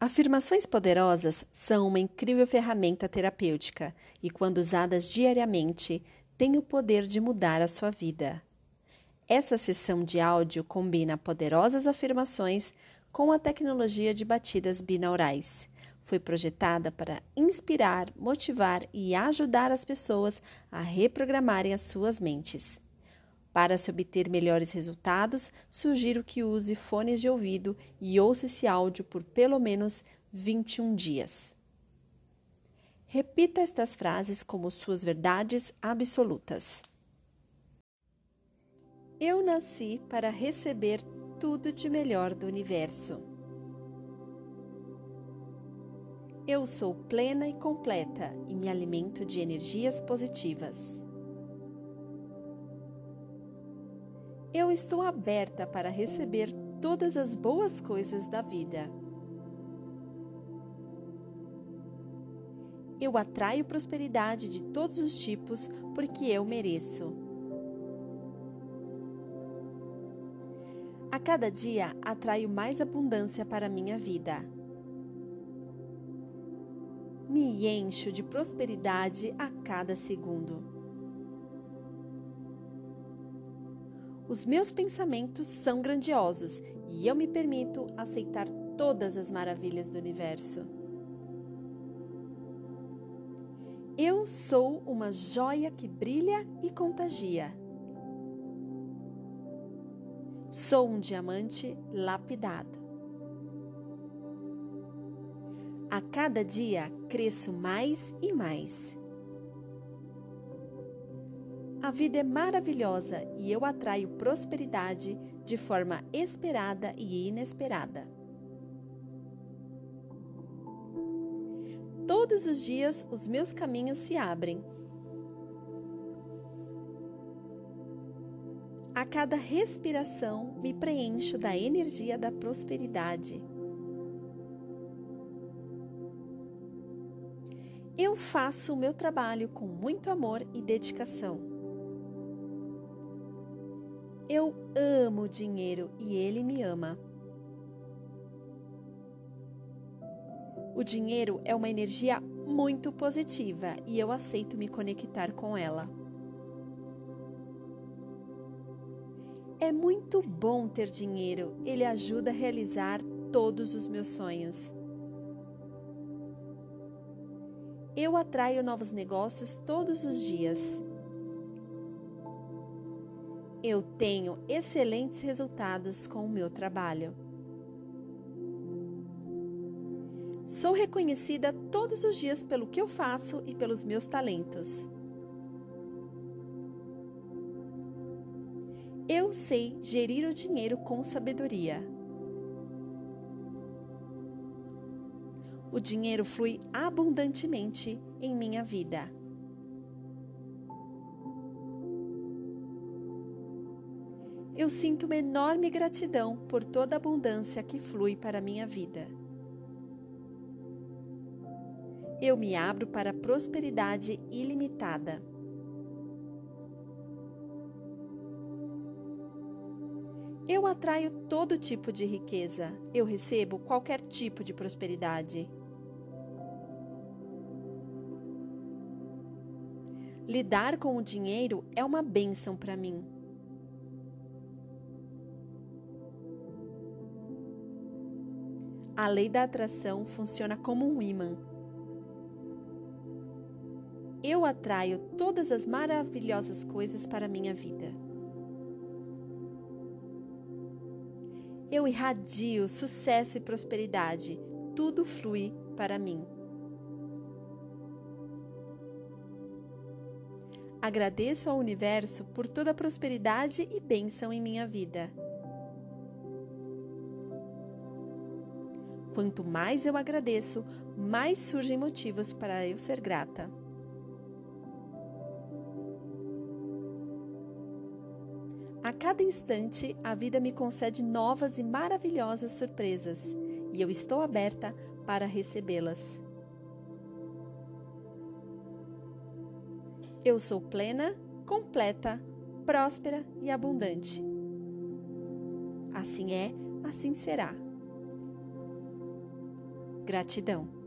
Afirmações poderosas são uma incrível ferramenta terapêutica e, quando usadas diariamente, têm o poder de mudar a sua vida. Essa sessão de áudio combina poderosas afirmações com a tecnologia de batidas binaurais. Foi projetada para inspirar, motivar e ajudar as pessoas a reprogramarem as suas mentes. Para se obter melhores resultados, sugiro que use fones de ouvido e ouça esse áudio por pelo menos 21 dias. Repita estas frases como suas verdades absolutas. Eu nasci para receber tudo de melhor do universo. Eu sou plena e completa e me alimento de energias positivas. Eu estou aberta para receber todas as boas coisas da vida. Eu atraio prosperidade de todos os tipos porque eu mereço. A cada dia atraio mais abundância para minha vida. Me encho de prosperidade a cada segundo. Os meus pensamentos são grandiosos e eu me permito aceitar todas as maravilhas do universo. Eu sou uma joia que brilha e contagia. Sou um diamante lapidado. A cada dia cresço mais e mais. A vida é maravilhosa e eu atraio prosperidade de forma esperada e inesperada. Todos os dias os meus caminhos se abrem. A cada respiração me preencho da energia da prosperidade. Eu faço o meu trabalho com muito amor e dedicação. Eu amo o dinheiro e ele me ama. O dinheiro é uma energia muito positiva e eu aceito me conectar com ela. É muito bom ter dinheiro, ele ajuda a realizar todos os meus sonhos. Eu atraio novos negócios todos os dias. Eu tenho excelentes resultados com o meu trabalho. Sou reconhecida todos os dias pelo que eu faço e pelos meus talentos. Eu sei gerir o dinheiro com sabedoria. O dinheiro flui abundantemente em minha vida. Eu sinto uma enorme gratidão por toda a abundância que flui para a minha vida. Eu me abro para a prosperidade ilimitada. Eu atraio todo tipo de riqueza. Eu recebo qualquer tipo de prosperidade. Lidar com o dinheiro é uma bênção para mim. A lei da atração funciona como um imã. Eu atraio todas as maravilhosas coisas para a minha vida. Eu irradio sucesso e prosperidade. Tudo flui para mim. Agradeço ao universo por toda a prosperidade e bênção em minha vida. Quanto mais eu agradeço, mais surgem motivos para eu ser grata. A cada instante, a vida me concede novas e maravilhosas surpresas e eu estou aberta para recebê-las. Eu sou plena, completa, próspera e abundante. Assim é, assim será. Gratidão.